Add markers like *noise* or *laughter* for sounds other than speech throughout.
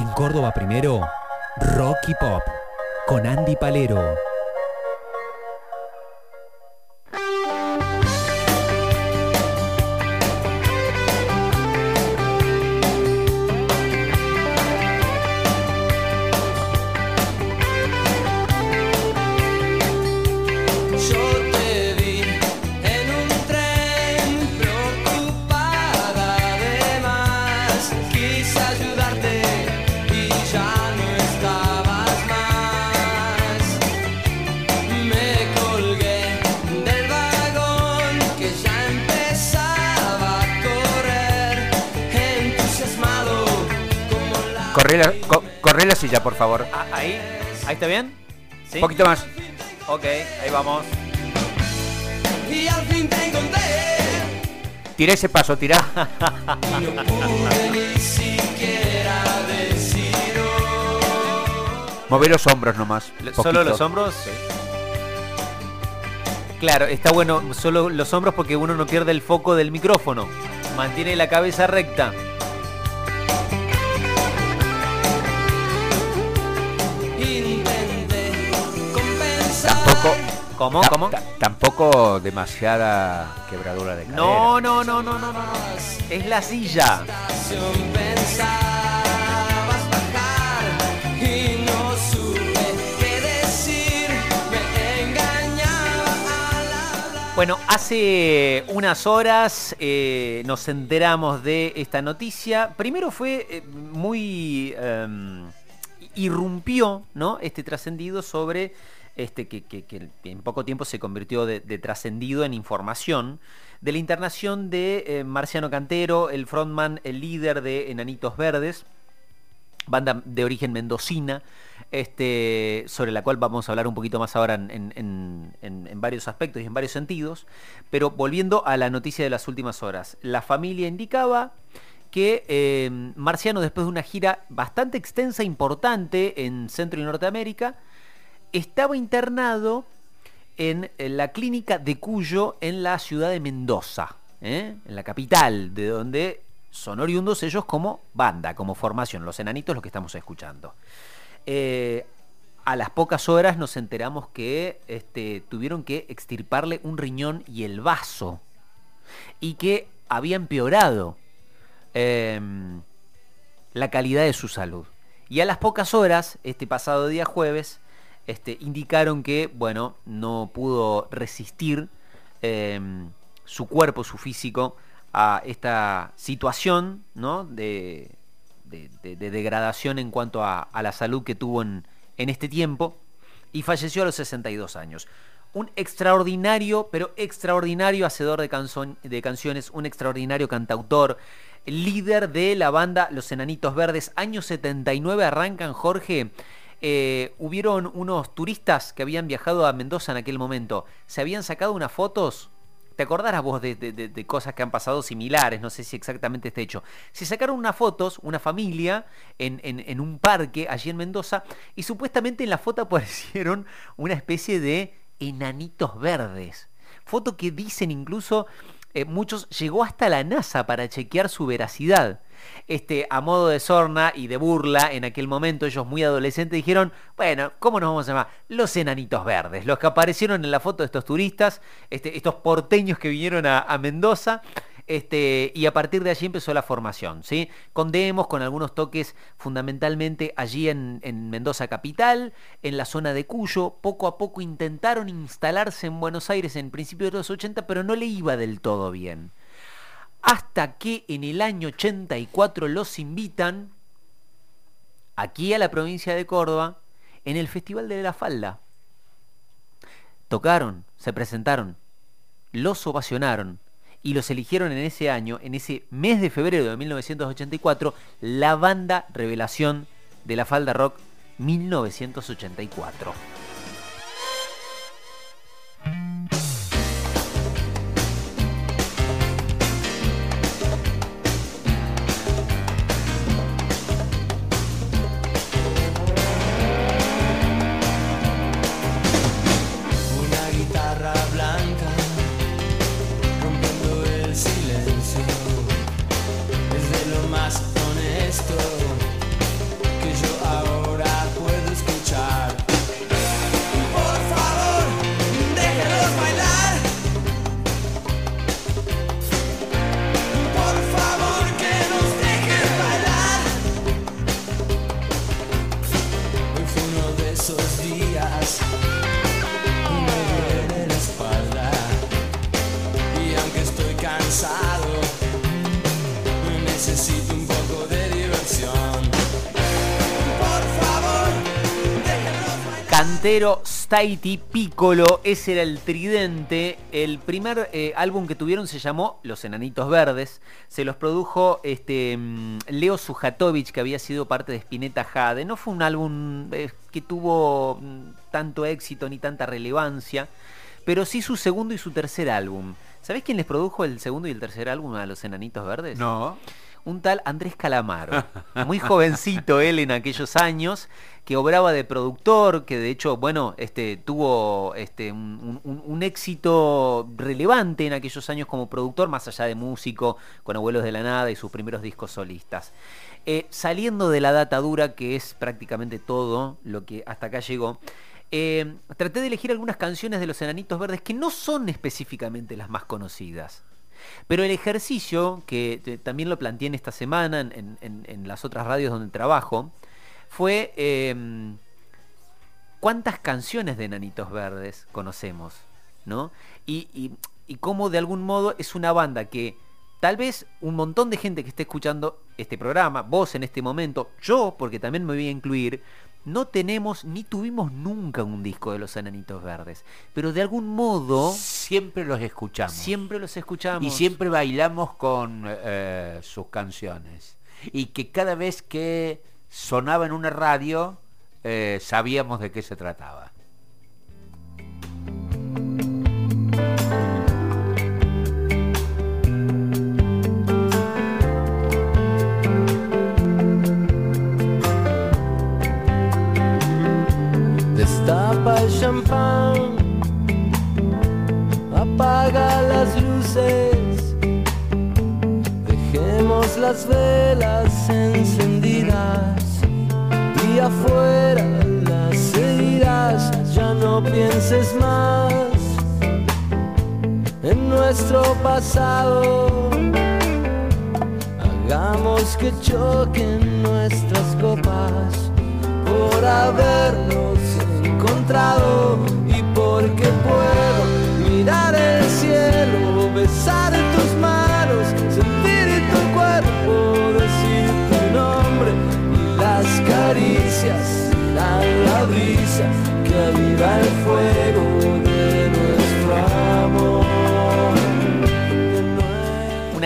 En Córdoba primero, Rocky Pop, con Andy Palero. La. Corre la, co- corre la silla, por favor. Ah, ahí, ahí está bien. ¿Sí? Un poquito más. Ok, ahí vamos. Y al fin te encontré. Tira ese paso, tira. *laughs* Y no pude ni siquiera decir oh. Mover los hombros nomás. Poquito. ¿Solo los hombros? Claro, está bueno solo los hombros porque uno no pierde el foco del micrófono. Mantiene la cabeza recta. ¿Cómo? ¿Cómo? ta- tampoco demasiada quebradura de cadera. No, no, no, no, no, no. no. Es la silla. Bueno, hace unas horas eh, nos enteramos de esta noticia. Primero fue eh, muy... em, irrumpió ¿no? este trascendido sobre este que, que- en poco tiempo se convirtió de, trascendido en información de la internación de eh, Marciano Cantero, el frontman, el líder de Enanitos Verdes, banda de origen mendocina, este, sobre la cual vamos a hablar un poquito más ahora en- en- en varios aspectos y en varios sentidos. Pero volviendo a la noticia de las últimas horas, la familia indicaba que eh, Marciano, después de una gira bastante extensa, importante en Centro y Norteamérica, estaba internado en la clínica de Cuyo en la ciudad de Mendoza, ¿eh? en la capital, de donde son oriundos ellos como banda, como formación, los enanitos los que estamos escuchando. Eh, a las pocas horas nos enteramos que este, tuvieron que extirparle un riñón y el vaso y que había empeorado em, la calidad de su salud. Y a las pocas horas, este pasado día jueves, este, indicaron que, bueno, no pudo resistir em, su cuerpo, su físico, a esta situación, ¿no? De, de- de- de degradación en cuanto a, la salud que tuvo en, en este tiempo y falleció a los 62 años. Un extraordinario, pero extraordinario hacedor de, de canciones, un extraordinario cantautor, líder de la banda Los Enanitos Verdes. Año 79 arrancan, Jorge. Eh, hubieron unos turistas que habían viajado a Mendoza en aquel momento. Se habían sacado unas fotos ¿Te acordarás vos de, de- de- cosas que han pasado similares? No sé si exactamente este hecho. Se sacaron unas fotos, una familia, en un parque allí en Mendoza, y supuestamente en la foto *laughs* aparecieron una especie de enanitos verdes. Foto que dicen incluso eh, muchos, llegó hasta la NASA para chequear su veracidad. Este, a modo de sorna y de burla, en aquel momento ellos muy adolescentes dijeron, bueno, ¿cómo nos vamos a llamar? Los enanitos verdes, los que aparecieron en la foto de estos turistas, este, estos porteños que vinieron a, a Mendoza, este, y a partir de allí empezó la formación, ¿sí? Con demos, con algunos toques fundamentalmente allí en, en Mendoza capital, en la zona de Cuyo, poco a poco intentaron instalarse en Buenos Aires en principios de los 80, pero no le iba del todo bien hasta que en el año 84 los invitan aquí a la provincia de Córdoba en el Festival de la Falda. Tocaron, se presentaron, los ovacionaron y los eligieron en ese año, en ese mes de febrero de 1984, la banda revelación de la Falda Rock 1984. Que yo ahora puedo escuchar. Por favor, déjenos bailar. Por favor, que nos dejen bailar. Hoy fue uno de esos días me dieron la espalda. Y aunque estoy cansado, me necesito. Cantero, Staiti, Piccolo, ese era el tridente. El primer eh, álbum que tuvieron se llamó Los Enanitos Verdes. Se los produjo este, mm, Leo Sujatovic, que había sido parte de Spinetta Jade. No fue un álbum eh, que tuvo mm, tanto éxito ni tanta relevancia, pero sí su segundo y su tercer álbum. ¿Sabés quién les produjo el segundo y el tercer álbum a Los Enanitos Verdes? No. Un tal Andrés Calamaro, muy jovencito él en aquellos años, que obraba de productor, que de hecho, bueno, este, tuvo este, un, éxito relevante en aquellos años como productor, más allá de músico, con Abuelos de la Nada y sus primeros discos solistas. Eh, saliendo de la data dura, que es prácticamente todo lo que hasta acá llegó, eh, traté de elegir algunas canciones de los Enanitos Verdes que no son específicamente las más conocidas. Pero el ejercicio, que eh, también lo planteé en esta semana en, las otras radios donde trabajo, fue eh, cuántas canciones de Enanitos Verdes conocemos, ¿no? Y, y, y cómo de algún modo es una banda que tal vez un montón de gente que esté escuchando este programa, vos en este momento, yo, porque también me voy a incluir, no tenemos ni tuvimos nunca un disco de los Enanitos Verdes, pero de algún modo Siempre los escuchamos. siempre los escuchamos. Y siempre bailamos con eh, sus canciones. Y que cada vez que sonaba en una radio, eh, sabíamos de qué se trataba. Destapa el champán, apaga las luces, dejemos las velas encendidas. Y afuera las heridas, ya no pienses más en nuestro pasado. Hagamos que choquen nuestras copas por habernos encontrado y porque puedo mirar el cielo, besar tus manos,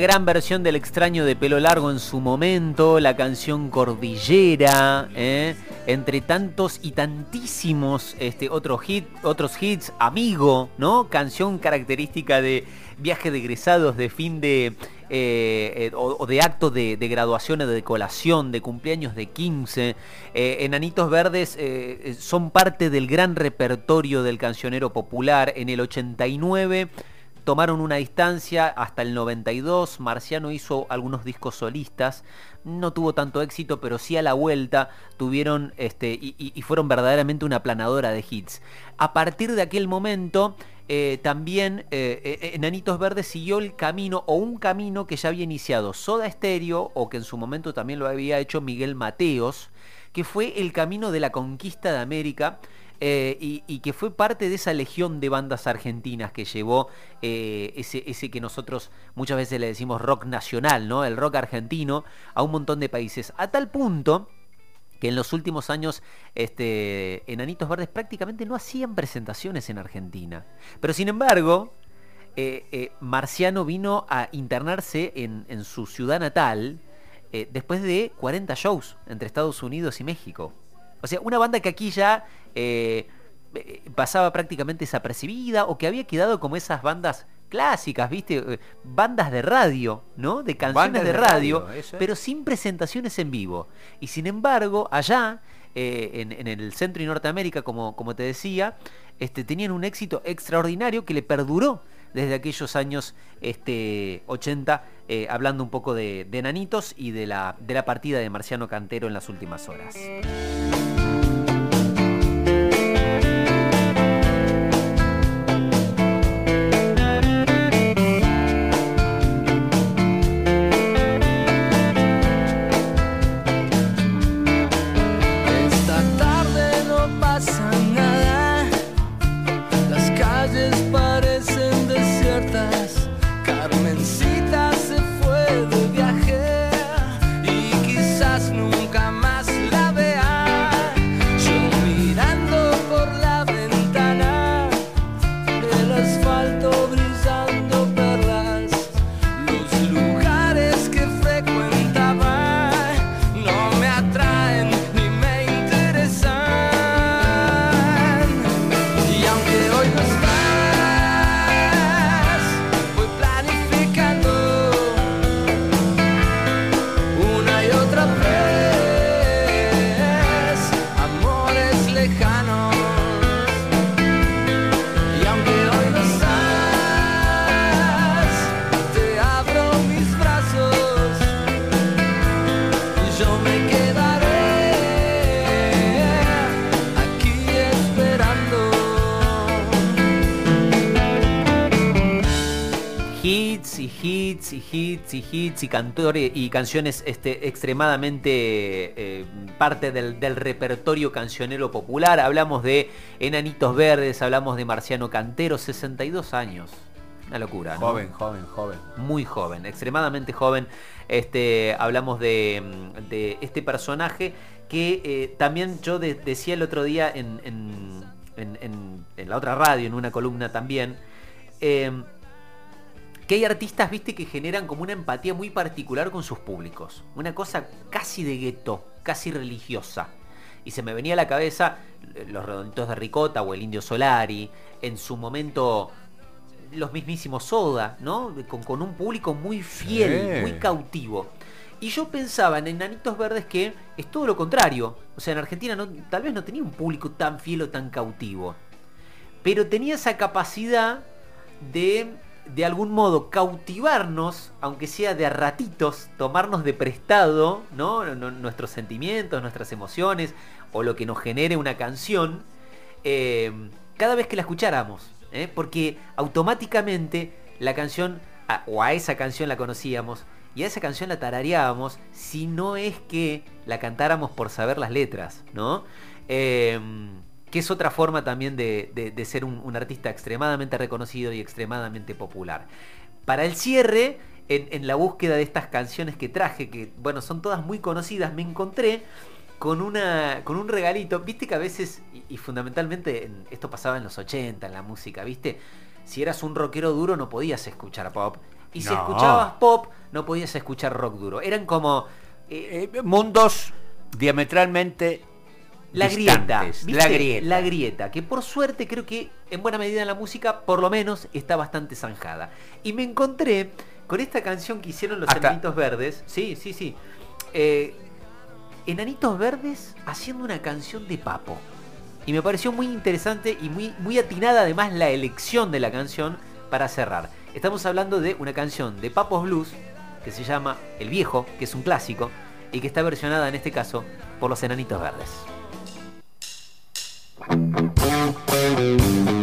Gran versión del extraño de pelo largo en su momento, la canción Cordillera, ¿eh? entre tantos y tantísimos este, otros, otros hits, Amigo, ¿no? Canción característica de viaje de egresados, de fin de... eh, eh, o, de acto de, de graduación o de colación, de cumpleaños de 15. Eh, Enanitos Verdes son parte del gran repertorio del cancionero popular. En el 89 tomaron una distancia hasta el 92. Marciano hizo algunos discos solistas. No tuvo tanto éxito, pero sí a la vuelta tuvieron este, y, fueron verdaderamente una planadora de hits. A partir de aquel momento, eh, también eh, eh, Enanitos Verdes siguió el camino o un camino que ya había iniciado Soda Stereo o que en su momento también lo había hecho Miguel Mateos, que fue el camino de la conquista de América eh, y, que fue parte de esa legión de bandas argentinas que llevó eh, ese, ese que nosotros muchas veces le decimos rock nacional, ¿no? El rock argentino a un montón de países. A tal punto que en los últimos años este, Enanitos Verdes prácticamente no hacían presentaciones en Argentina. Pero sin embargo, eh, Marciano vino a internarse en, su ciudad natal después de 40 shows entre Estados Unidos y México. O sea, una banda que aquí ya eh, eh, pasaba prácticamente desapercibida o que había quedado como esas bandas clásicas, ¿viste? Eh, Bandas de radio, ¿no? De canciones de de radio, radio, eso es. pero sin presentaciones en vivo. Y sin embargo, allá, eh, en, en el centro y Norteamérica, como, como te decía, este, tenían un éxito extraordinario que le perduró desde aquellos años este, 80, eh, hablando un poco de, de Nanitos y de la, de la partida de Marciano Cantero en las últimas horas. Y hits y hits y cantores y canciones este, extremadamente eh, parte del, del, repertorio cancionero popular. Hablamos de Enanitos Verdes, hablamos de Marciano Cantero, 62 años. Una locura. Joven, joven, joven. Muy joven, extremadamente joven. Este, hablamos de, de este personaje que eh, también yo de, decía el otro día en, en, en, en, la otra radio, en una columna también, eh, que hay artistas, viste, que generan como una empatía muy particular con sus públicos. Una cosa casi de gueto, casi religiosa. Y se me venía a la cabeza los redonditos de ricota o el indio Solari, en su momento los mismísimos Soda, ¿no? Con, con un público muy fiel, sí. muy cautivo. Y yo pensaba en Enanitos Verdes que es todo lo contrario. O sea, en Argentina no, tal vez no tenía un público tan fiel o tan cautivo. Pero tenía esa capacidad de, de algún modo, cautivarnos, aunque sea de ratitos, tomarnos de prestado, ¿no? Nuestros sentimientos, nuestras emociones, o lo que nos genere una canción, eh, cada vez que la escucháramos. ¿eh? porque automáticamente la canción, o a esa canción la conocíamos, y a esa canción la tarareábamos, si no es que la cantáramos por saber las letras, ¿no? Eh, que es otra forma también de, de, de ser un, un, artista extremadamente reconocido y extremadamente popular. Para el cierre, en, en, la búsqueda de estas canciones que traje, que bueno, son todas muy conocidas, me encontré con, una, con un regalito. Viste que a veces, y, y fundamentalmente en, esto pasaba en los 80, en la música, ¿viste? Si eras un rockero duro no podías escuchar pop. Y si escuchabas pop, no podías escuchar rock duro. Eran como... Eh, eh, mundos diametralmente la grieta, la grieta. La grieta, que por suerte creo que en buena medida en la música, por lo menos, está bastante zanjada. Y me encontré con esta canción que hicieron los. Enanitos Verdes. Sí, sí, sí. Eh, Enanitos Verdes haciendo una canción de Papo. Y me pareció muy interesante y muy, muy atinada además la elección de la canción para cerrar. Estamos hablando de una canción de Papos Blues que se llama El Viejo, que es un clásico, y que está versionada en este caso por los Enanitos Verdes. Thank you.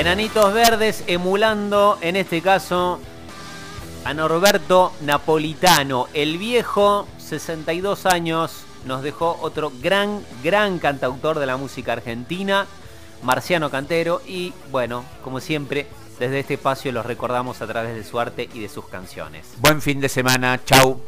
Enanitos Verdes emulando en este caso a Norberto Napolitano, el viejo, 62 años, nos dejó otro gran, gran cantautor de la música argentina, Marciano Cantero, y bueno, como siempre, desde este espacio los recordamos a través de su arte y de sus canciones. Buen fin de semana, chau.